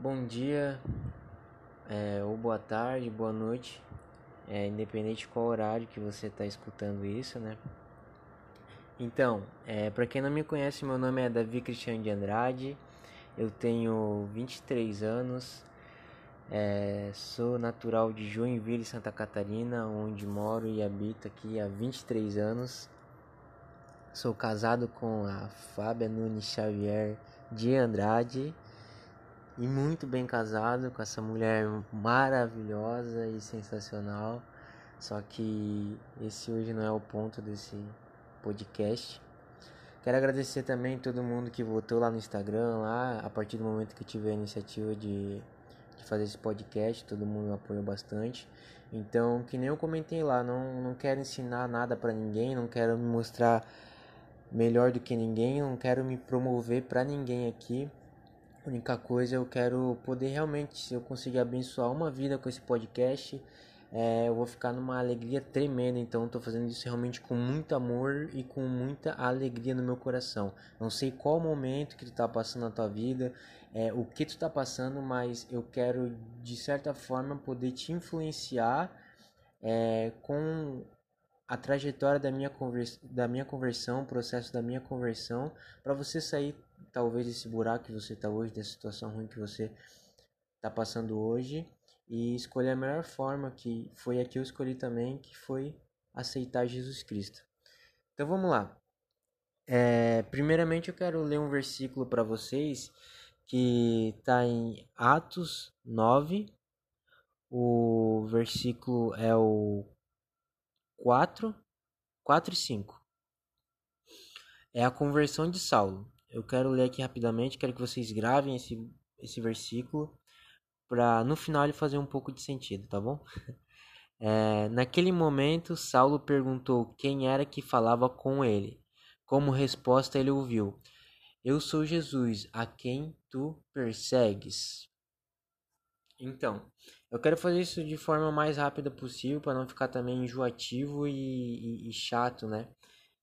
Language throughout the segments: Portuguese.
bom dia, é, ou boa tarde, boa noite, é, independente de qual horário que você está escutando isso, né? Então, é, para quem não me conhece, meu nome é Davi Cristiano de Andrade, eu tenho 23 anos, é, sou natural de Joinville, Santa Catarina, onde moro e habito aqui há 23 anos. Sou casado com a Fábia Nunes Xavier de Andrade e muito bem casado com essa mulher maravilhosa e sensacional. Só que esse hoje não é o ponto desse podcast. Quero agradecer também todo mundo que votou lá no Instagram, lá a partir do momento que eu tive a iniciativa de, de fazer esse podcast, todo mundo apoiou bastante. Então, que nem eu comentei lá, não, não quero ensinar nada para ninguém, não quero me mostrar melhor do que ninguém, não quero me promover para ninguém aqui. Única coisa eu quero poder realmente, se eu conseguir abençoar uma vida com esse podcast, é, eu vou ficar numa alegria tremenda. Então, estou fazendo isso realmente com muito amor e com muita alegria no meu coração. Não sei qual momento que tu está passando na tua vida, é, o que tu está passando, mas eu quero de certa forma poder te influenciar é, com a trajetória da minha, convers da minha conversão, o processo da minha conversão, para você sair talvez desse buraco que você está hoje, dessa situação ruim que você está passando hoje e escolher a melhor forma que foi a que eu escolhi também, que foi aceitar Jesus Cristo. Então vamos lá. É, primeiramente eu quero ler um versículo para vocês que está em Atos 9. O versículo é o 4, 4 e 5. É a conversão de Saulo. Eu quero ler aqui rapidamente, quero que vocês gravem esse, esse versículo para no final ele fazer um pouco de sentido, tá bom? É, naquele momento, Saulo perguntou quem era que falava com ele. Como resposta, ele ouviu: Eu sou Jesus, a quem tu persegues. Então, eu quero fazer isso de forma mais rápida possível para não ficar também enjoativo e, e, e, chato, né?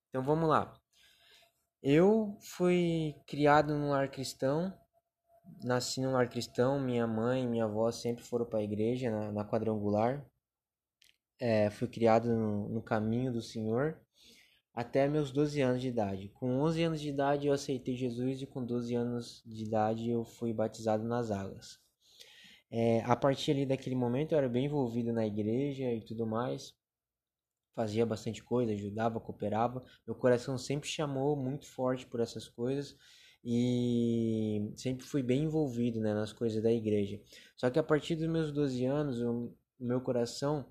Então vamos lá. Eu fui criado num lar cristão, nasci num lar cristão, minha mãe e minha avó sempre foram para a igreja na, na quadrangular. É, fui criado no, no caminho do Senhor até meus 12 anos de idade. Com 11 anos de idade eu aceitei Jesus e com 12 anos de idade eu fui batizado nas águas. É, a partir ali daquele momento eu era bem envolvido na igreja e tudo mais. Fazia bastante coisa, ajudava, cooperava. Meu coração sempre chamou muito forte por essas coisas e sempre fui bem envolvido né, nas coisas da igreja. Só que a partir dos meus 12 anos, o meu coração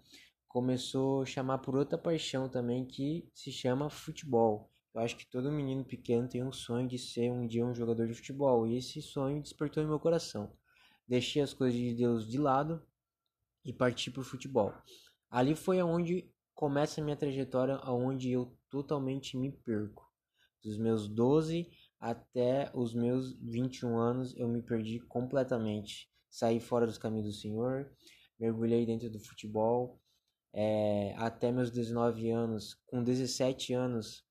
começou a chamar por outra paixão também que se chama futebol. Eu acho que todo menino pequeno tem um sonho de ser um dia um jogador de futebol e esse sonho despertou em meu coração deixei as coisas de Deus de lado e parti para o futebol. Ali foi onde começa minha trajetória, onde eu totalmente me perco. Dos meus 12 até os meus 21 anos, eu me perdi completamente. Saí fora dos caminhos do Senhor, mergulhei dentro do futebol. É, até meus 19 anos, com 17 anos,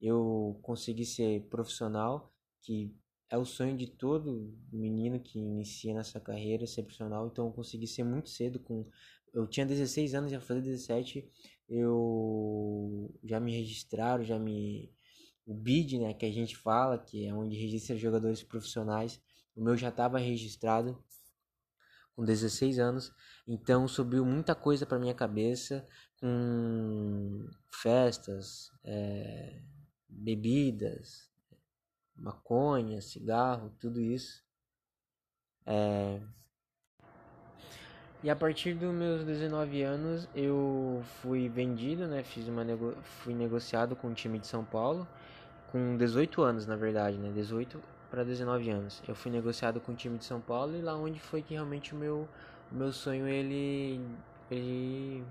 eu consegui ser profissional, que é o sonho de todo menino que inicia nessa carreira ser profissional, então eu consegui ser muito cedo com eu tinha 16 anos, já fazer 17, eu já me registraram, já me o BID, né, que a gente fala, que é onde registra jogadores profissionais, o meu já estava registrado com 16 anos, então subiu muita coisa para minha cabeça, com festas, é, bebidas, maconha, cigarro, tudo isso. É... E a partir dos meus 19 anos eu fui vendido, né? Fiz uma nego... fui negociado com o time de São Paulo com 18 anos, na verdade, né? 18 para 19 anos. Eu fui negociado com o time de São Paulo e lá onde foi que realmente o meu o meu sonho ele ele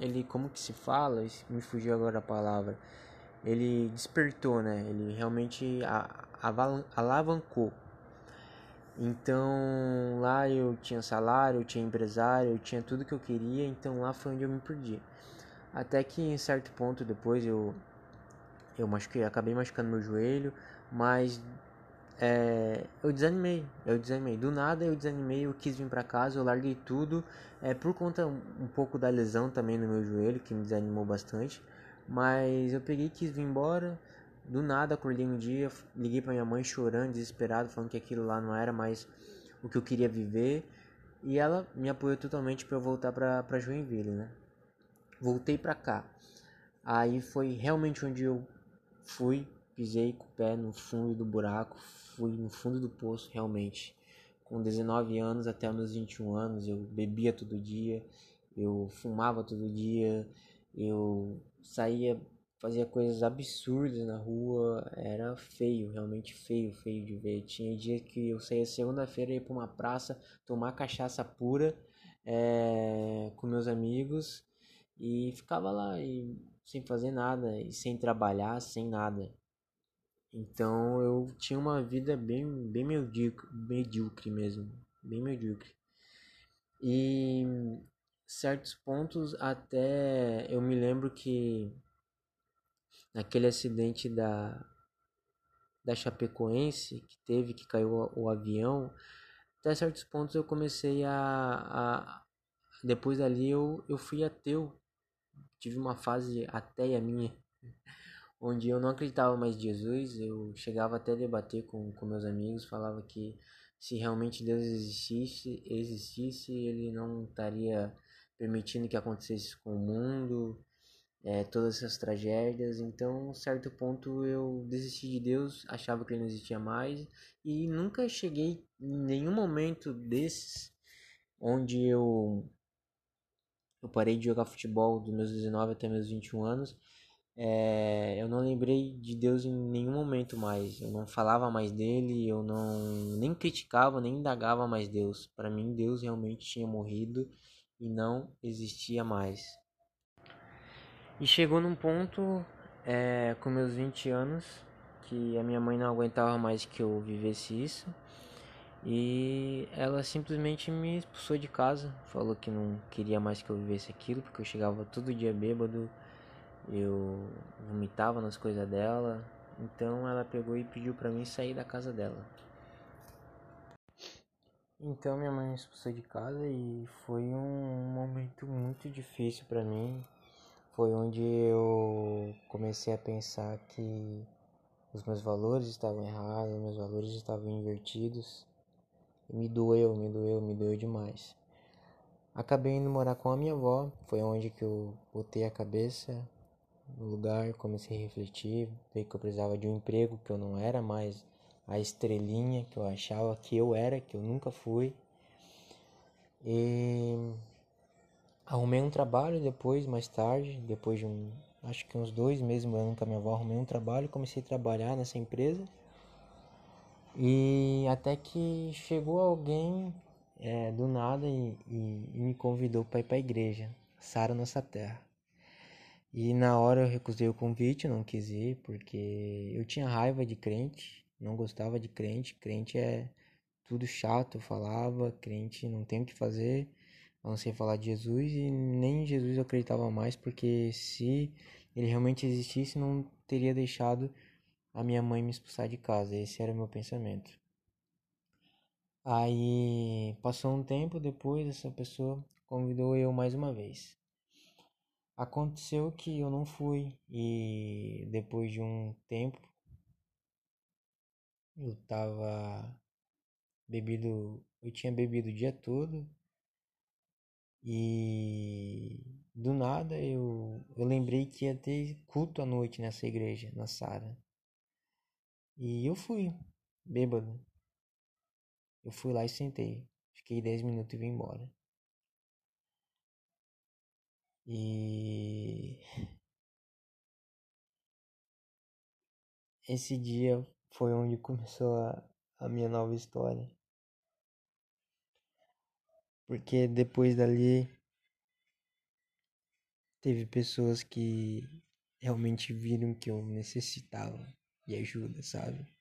ele como que se fala? Me fugiu agora a palavra ele despertou, né? Ele realmente alavancou. Então lá eu tinha salário, eu tinha empresário, eu tinha tudo que eu queria, então lá foi onde eu me perdi. Até que em certo ponto depois eu eu machuquei, acabei machucando meu joelho, mas é, eu desanimei, eu desanimei. Do nada eu desanimei, eu quis vir para casa, eu larguei tudo, é, por conta um, pouco da lesão também no meu joelho, que me desanimou bastante. Mas eu peguei quis vir embora. Do nada acordei um dia, liguei para minha mãe chorando, desesperado, falando que aquilo lá não era mais o que eu queria viver. E ela me apoiou totalmente para eu voltar para Joinville, né? Voltei para cá. Aí foi realmente onde eu fui, pisei com o pé no fundo do buraco, fui no fundo do poço realmente. Com 19 anos até meus 21 anos, eu bebia todo dia, eu fumava todo dia, eu saía, fazia coisas absurdas na rua, era feio, realmente feio, feio de ver. Tinha dia que eu saía segunda-feira ia para uma praça tomar cachaça pura é, com meus amigos e ficava lá e sem fazer nada e sem trabalhar, sem nada. Então eu tinha uma vida bem, bem medíocre, medíocre mesmo, bem medíocre. E certos pontos até eu me lembro que naquele acidente da da Chapecoense que teve que caiu o, avião até certos pontos eu comecei a, a depois dali eu, eu fui ateu. Tive uma fase ateia minha onde eu não acreditava mais em Jesus, eu chegava até a debater com, com meus amigos, falava que se realmente Deus existisse, existisse, ele não estaria permitindo que acontecesse com o mundo, é, todas essas tragédias. Então, certo ponto eu desisti de Deus, achava que ele não existia mais e nunca cheguei em nenhum momento desses onde eu eu parei de jogar futebol dos meus 19 até meus 21 anos é, eu não lembrei de Deus em nenhum momento mais. Eu não falava mais dele, eu não nem criticava, nem indagava mais Deus. Para mim, Deus realmente tinha morrido e não existia mais. E chegou num ponto, é, com meus 20 anos, que a minha mãe não aguentava mais que eu vivesse isso. E ela simplesmente me expulsou de casa, falou que não queria mais que eu vivesse aquilo, porque eu chegava todo dia bêbado eu vomitava nas coisas dela, então ela pegou e pediu para mim sair da casa dela. Então minha mãe me expulsou de casa e foi um momento muito difícil para mim. Foi onde eu comecei a pensar que os meus valores estavam errados, meus valores estavam invertidos. E me doeu, me doeu, me doeu demais. Acabei indo morar com a minha avó, foi onde que eu botei a cabeça, no lugar, comecei a refletir, ver que eu precisava de um emprego, que eu não era mais a estrelinha que eu achava que eu era, que eu nunca fui. E arrumei um trabalho depois, mais tarde, depois de um, acho que uns dois meses morando com a minha avó, arrumei um trabalho, comecei a trabalhar nessa empresa. E até que chegou alguém é, do nada e, e, e me convidou para ir para a igreja, Sara Nossa Terra. E na hora eu recusei o convite, não quis ir, porque eu tinha raiva de crente, não gostava de crente. Crente é tudo chato, eu falava, crente não tem o que fazer, a não ser falar de Jesus, e nem em Jesus eu acreditava mais, porque se ele realmente existisse, não teria deixado a minha mãe me expulsar de casa. Esse era o meu pensamento. Aí passou um tempo depois, essa pessoa convidou eu mais uma vez. Aconteceu que eu não fui e depois de um tempo eu tava bebido, eu tinha bebido o dia todo e do nada eu, eu lembrei que ia ter culto à noite nessa igreja, na Sara. E eu fui, bêbado. Eu fui lá e sentei. Fiquei 10 minutos e vim embora. E esse dia foi onde começou a, a minha nova história. Porque depois dali teve pessoas que realmente viram que eu necessitava de ajuda, sabe?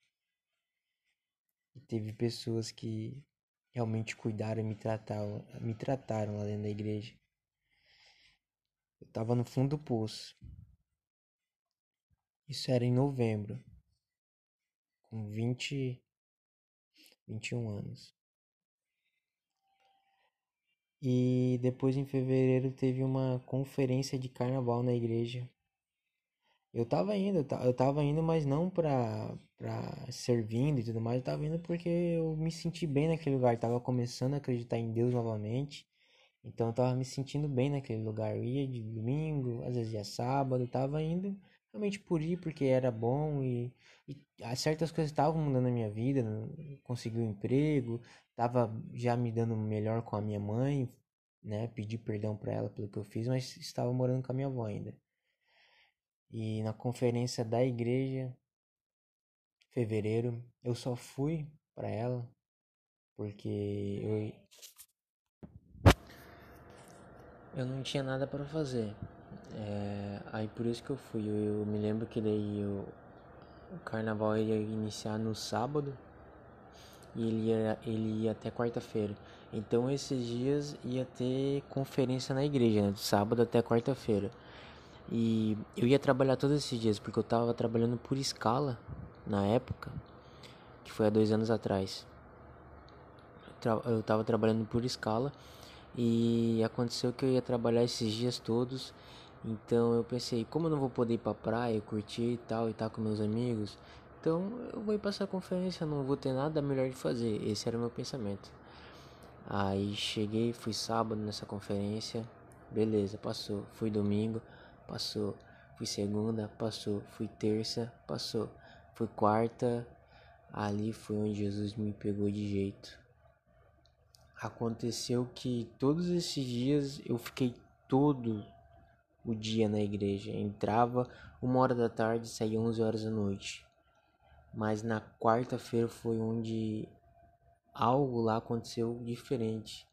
E teve pessoas que realmente cuidaram e me trataram, me trataram lá dentro da igreja. Eu tava no fundo do poço. Isso era em novembro. Com 20, 21 anos. E depois em fevereiro teve uma conferência de carnaval na igreja. Eu tava indo, eu tava indo, mas não pra, pra servindo e tudo mais, eu tava indo porque eu me senti bem naquele lugar, tava começando a acreditar em Deus novamente. Então eu tava me sentindo bem naquele lugar. Eu ia de domingo, às vezes ia sábado, eu tava indo realmente por ir porque era bom e, e certas coisas estavam mudando na minha vida, consegui um emprego, tava já me dando melhor com a minha mãe, né? Pedi perdão para ela pelo que eu fiz, mas estava morando com a minha avó ainda. E na conferência da igreja, fevereiro, eu só fui para ela porque eu eu não tinha nada para fazer. É, aí por isso que eu fui. Eu, eu me lembro que daí eu, o carnaval ia iniciar no sábado e ele ia, ele ia até quarta-feira. Então esses dias ia ter conferência na igreja, né? Do sábado até quarta-feira. E eu ia trabalhar todos esses dias, porque eu tava trabalhando por escala na época, que foi há dois anos atrás. Eu tava trabalhando por escala e aconteceu que eu ia trabalhar esses dias todos. Então eu pensei, como eu não vou poder ir pra praia, curtir e tal, e estar tá com meus amigos, então eu vou ir pra essa conferência, não vou ter nada melhor de fazer. Esse era o meu pensamento. Aí cheguei, fui sábado nessa conferência, beleza, passou. Fui domingo, passou. Fui segunda, passou. Fui terça, passou. Fui quarta, ali foi onde Jesus me pegou de jeito. Aconteceu que todos esses dias eu fiquei todo o dia na igreja. Entrava uma hora da tarde, saía onze horas da noite. Mas na quarta-feira foi onde algo lá aconteceu diferente.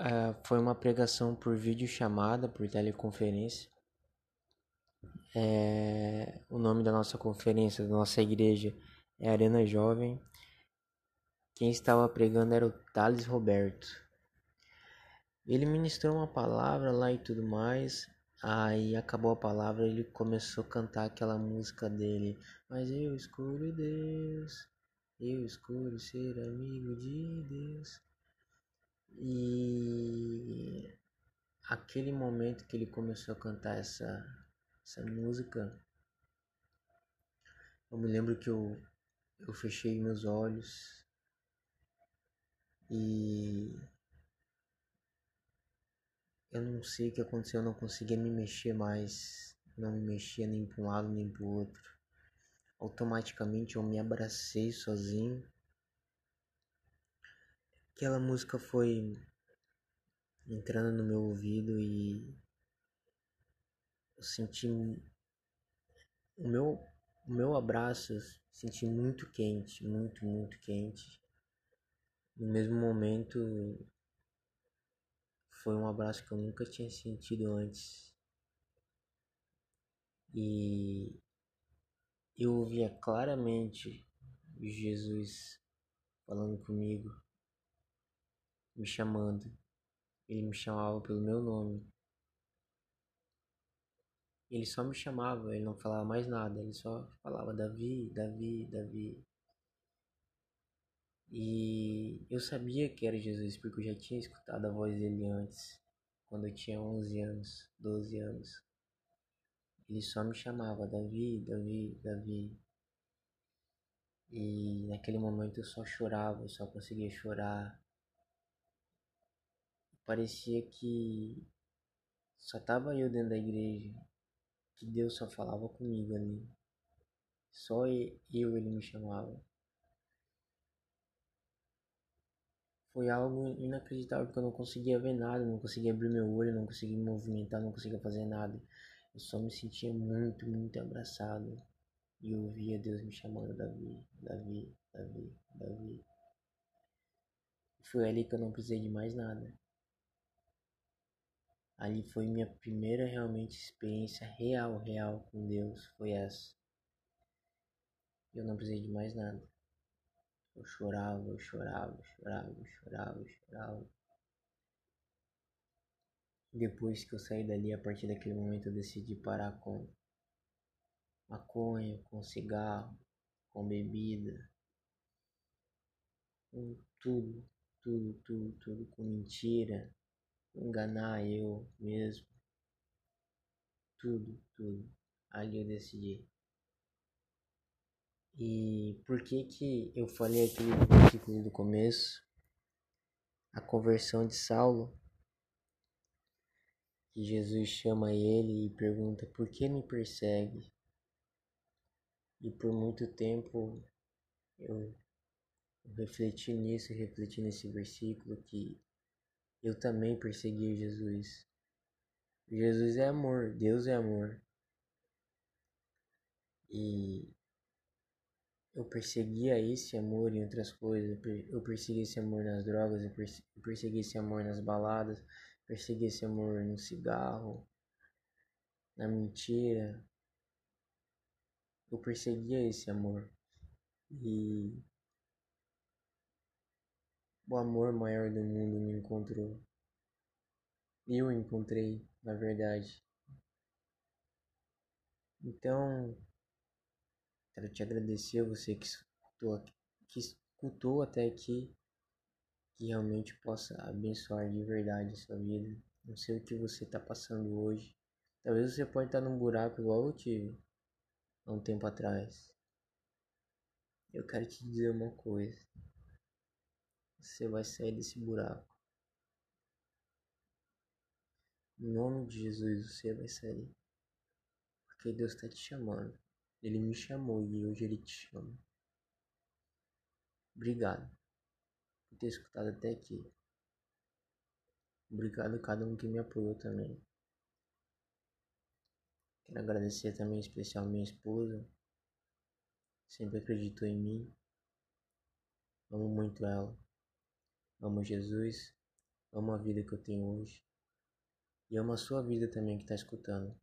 Uh, foi uma pregação por vídeo chamada, por teleconferência. É, o nome da nossa conferência, da nossa igreja, é Arena Jovem. Quem estava pregando era o Thales Roberto. Ele ministrou uma palavra lá e tudo mais. Aí acabou a palavra, ele começou a cantar aquela música dele. Mas eu escolho Deus, eu escolho ser amigo de Deus. E aquele momento que ele começou a cantar essa, essa música, eu me lembro que eu, eu fechei meus olhos e eu não sei o que aconteceu, eu não conseguia me mexer mais. Não me mexia nem para um lado nem para o outro. Automaticamente eu me abracei sozinho. Aquela música foi entrando no meu ouvido e eu senti o meu o meu abraço senti muito quente, muito, muito quente. No mesmo momento foi um abraço que eu nunca tinha sentido antes. E eu ouvia claramente Jesus falando comigo, me chamando. Ele me chamava pelo meu nome. Ele só me chamava, ele não falava mais nada, ele só falava Davi, Davi, Davi. E eu sabia que era Jesus porque eu já tinha escutado a voz dele antes, quando eu tinha 11 anos, 12 anos. Ele só me chamava Davi, Davi, Davi. E naquele momento eu só chorava, eu só conseguia chorar. Parecia que só tava eu dentro da igreja, que Deus só falava comigo ali. Só eu ele me chamava. Foi algo inacreditável porque eu não conseguia ver nada, não conseguia abrir meu olho, não conseguia me movimentar, não conseguia fazer nada. Eu só me sentia muito, muito abraçado. E ouvia Deus me chamando Davi, Davi, Davi, Davi. Foi ali que eu não precisei de mais nada. Ali foi minha primeira realmente experiência real, real com Deus, foi essa. Eu não precisei de mais nada. Eu chorava, eu chorava, eu chorava, eu chorava, eu chorava. Depois que eu saí dali, a partir daquele momento eu decidi parar com maconha, com cigarro, com bebida, com tudo, tudo, tudo, tudo, com mentira, enganar eu mesmo, tudo, tudo. Ali eu decidi. E por que que eu falei aquele versículo do começo? A conversão de Saulo que Jesus chama ele e pergunta: Por que me persegue? E por muito tempo eu, refleti nisso, refleti nesse versículo que eu também persegui Jesus. Jesus é amor, Deus é amor. E eu perseguia esse amor em outras coisas. Eu persegui esse amor nas drogas, eu persegui esse amor nas baladas, persegui esse amor no cigarro, na mentira. Eu perseguia esse amor. E o amor maior do mundo me encontrou. Eu encontrei, na verdade. Então, quero te agradecer a você que escutou, que escutou até aqui que realmente possa abençoar de verdade a sua vida. Não sei o que você está passando hoje. Talvez você pode estar num buraco igual eu tive há um tempo atrás. Eu quero te dizer uma coisa. Você vai sair desse buraco. Em nome de Jesus você vai sair. Porque Deus está te chamando. Ele me chamou e hoje ele te chama. Obrigado por ter escutado até aqui. Obrigado a cada um que me apoiou também. Quero agradecer também em especial minha esposa. Sempre acreditou em mim. Amo muito ela. Amo Jesus. Amo a vida que eu tenho hoje. E amo a sua vida também que está escutando.